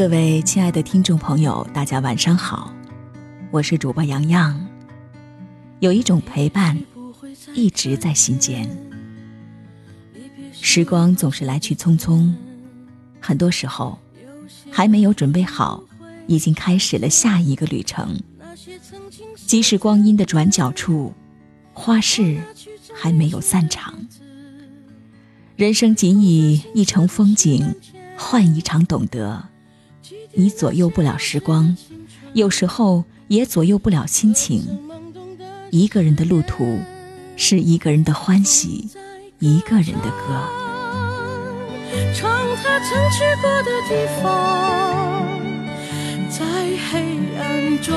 各位亲爱的听众朋友，大家晚上好，我是主播洋洋。有一种陪伴一直在心间。时光总是来去匆匆，很多时候还没有准备好，已经开始了下一个旅程。即使光阴的转角处，花事还没有散场。人生仅以一程风景，换一场懂得。你左右不了时光，有时候也左右不了心情。一个人的路途，是一个人的欢喜，一个人的歌。在黑暗中，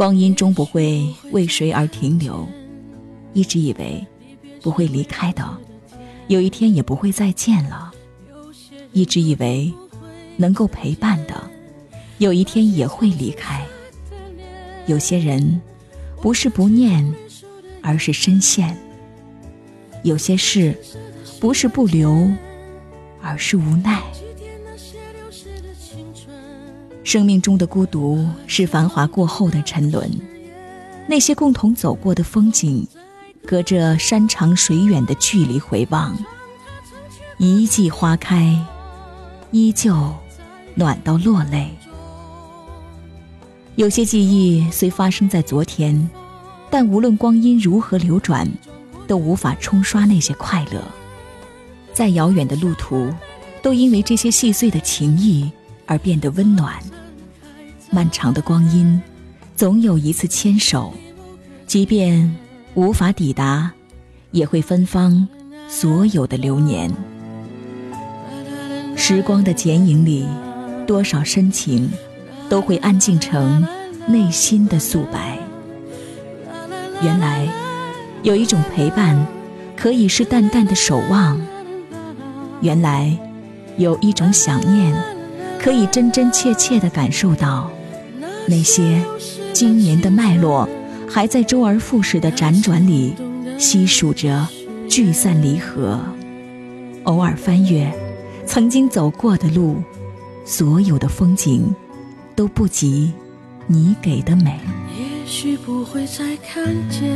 光阴终不会为谁而停留，一直以为不会离开的，有一天也不会再见了；一直以为能够陪伴的，有一天也会离开。有些人不是不念，而是深陷。有些事，不是不留，而是无奈。生命中的孤独，是繁华过后的沉沦。那些共同走过的风景，隔着山长水远的距离回望，一季花开，依旧暖到落泪。有些记忆虽发生在昨天，但无论光阴如何流转。都无法冲刷那些快乐，再遥远的路途，都因为这些细碎的情谊而变得温暖。漫长的光阴，总有一次牵手，即便无法抵达，也会芬芳所有的流年。时光的剪影里，多少深情，都会安静成内心的素白。原来。有一种陪伴，可以是淡淡的守望。原来，有一种想念，可以真真切切地感受到。那些经年的脉络，还在周而复始的辗转里，细数着聚散离合。偶尔翻阅曾经走过的路，所有的风景，都不及你给的美。也许不会再看见。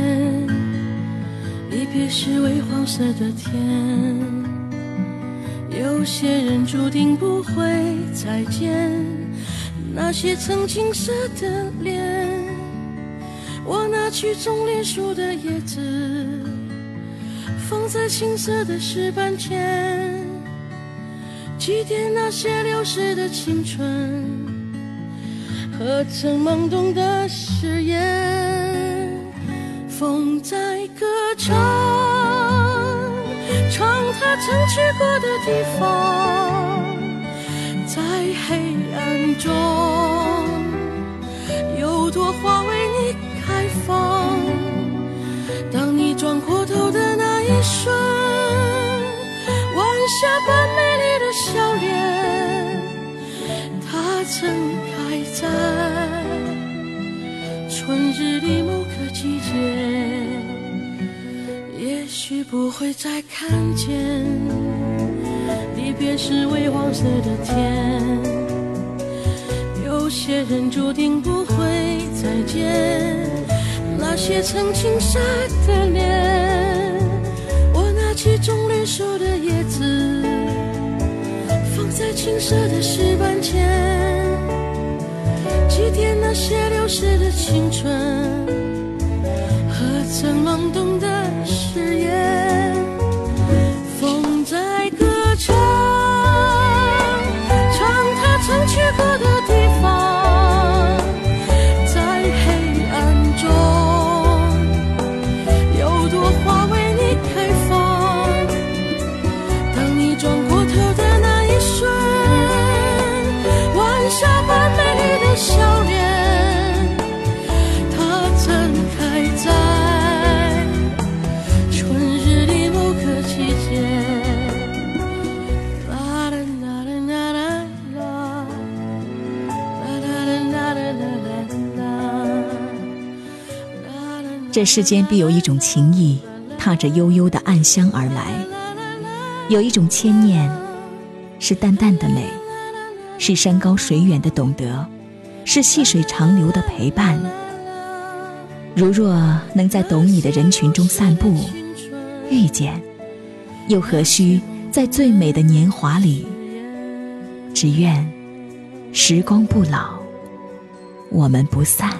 离别时微黄色的天，有些人注定不会再见。那些曾青涩的脸，我拿去种莲树的叶子，放在青涩的石板前，祭奠那些流逝的青春和曾懵懂的誓言。风在歌唱，唱他曾去过的地方，在黑暗中，有朵花为你开放。当你转过头的那一瞬，晚霞般美丽的笑脸，它曾开在春日里某个季节。也许不会再看见，离别是微黄色的天。有些人注定不会再见，那些曾青涩的脸。我拿起种莲树的叶子，放在青涩的石板前，祭奠那些流逝的青春和。曾懵懂的誓言，这世间必有一种情谊，踏着悠悠的暗香而来；有一种牵念，是淡淡的美，是山高水远的懂得，是细水长流的陪伴。如若能在懂你的人群中散步，遇见，又何须在最美的年华里？只愿时光不老，我们不散。